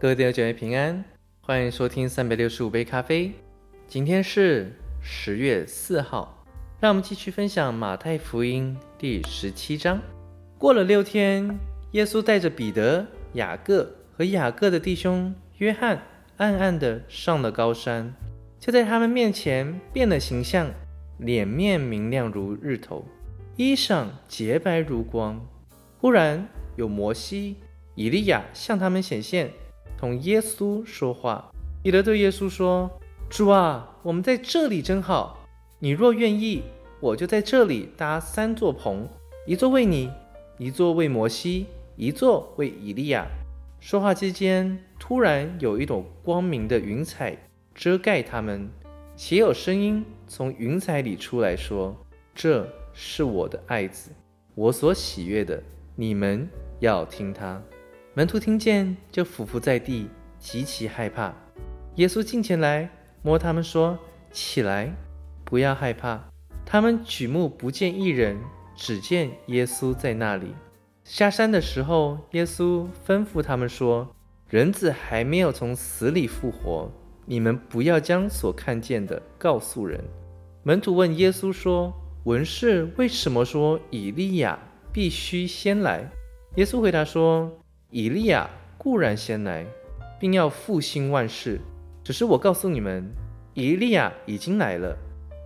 各位弟兄姐妹平安，欢迎收听三百六十五杯咖啡。今天是十月四号，让我们继续分享马太福音第十七章。过了六天，耶稣带着彼得、雅各和雅各的弟兄约翰，暗暗的上了高山，就在他们面前变了形象，脸面明亮如日头，衣裳洁白如光。忽然有摩西、以利亚向他们显现。同耶稣说话，彼得对耶稣说：“主啊，我们在这里真好。你若愿意，我就在这里搭三座棚，一座为你，一座为摩西，一座为以利亚。”说话之间，突然有一朵光明的云彩遮盖他们，且有声音从云彩里出来说：“这是我的爱子，我所喜悦的，你们要听他。”门徒听见，就俯伏在地，极其害怕。耶稣近前来，摸他们说：“起来，不要害怕。”他们举目不见一人，只见耶稣在那里。下山的时候，耶稣吩咐他们说：“人子还没有从死里复活，你们不要将所看见的告诉人。”门徒问耶稣说：“文士为什么说以利亚必须先来？”耶稣回答说。以利亚固然先来，并要复兴万事。只是我告诉你们，以利亚已经来了，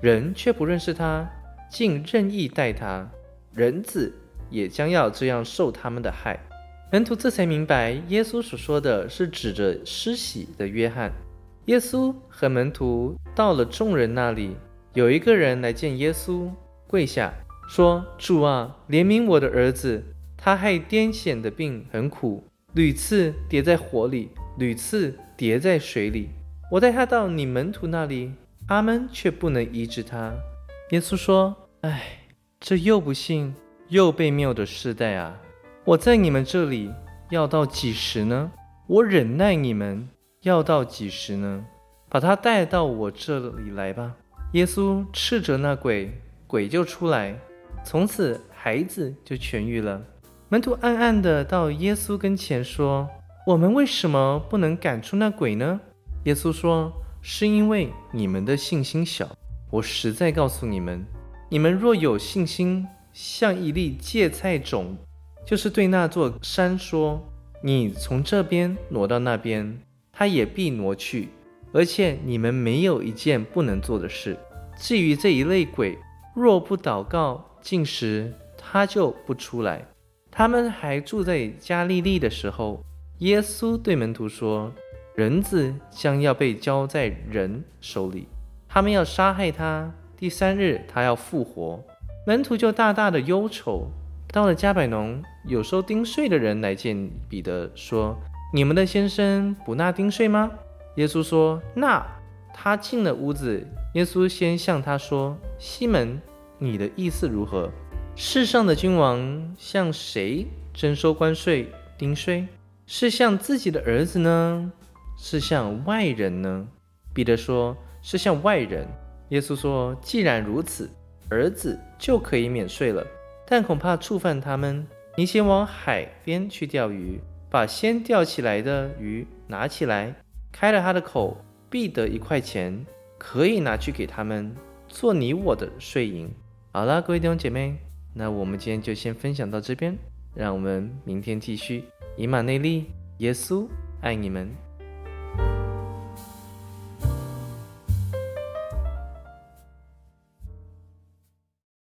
人却不认识他，竟任意待他。人子也将要这样受他们的害。门徒这才明白，耶稣所说的是指着施洗的约翰。耶稣和门徒到了众人那里，有一个人来见耶稣，跪下说：“主啊，怜悯我的儿子。”他害癫痫的病很苦，屡次跌在火里，屡次跌在水里。我带他到你门徒那里，他们却不能医治他。耶稣说：“唉，这又不幸又被谬的世代啊！我在你们这里要到几时呢？我忍耐你们要到几时呢？把他带到我这里来吧。”耶稣斥责那鬼，鬼就出来，从此孩子就痊愈了。门徒暗暗的到耶稣跟前说：“我们为什么不能赶出那鬼呢？”耶稣说：“是因为你们的信心小。我实在告诉你们，你们若有信心，像一粒芥菜种，就是对那座山说：‘你从这边挪到那边’，它也必挪去。而且你们没有一件不能做的事。至于这一类鬼，若不祷告、进食，它就不出来。”他们还住在加利利的时候，耶稣对门徒说：“人子将要被交在人手里，他们要杀害他。第三日，他要复活。”门徒就大大的忧愁。到了加百农，有收丁税的人来见彼得，说：“你们的先生不纳丁税吗？”耶稣说：“纳。”他进了屋子，耶稣先向他说：“西门，你的意思如何？”世上的君王向谁征收关税、丁税？是向自己的儿子呢，是向外人呢？彼得说：“是向外人。”耶稣说：“既然如此，儿子就可以免税了。但恐怕触犯他们，你先往海边去钓鱼，把先钓起来的鱼拿起来，开了他的口，必得一块钱，可以拿去给他们做你我的税银。”好了，各位弟兄姐妹。那我们今天就先分享到这边，让我们明天继续。以马内利，耶稣爱你们。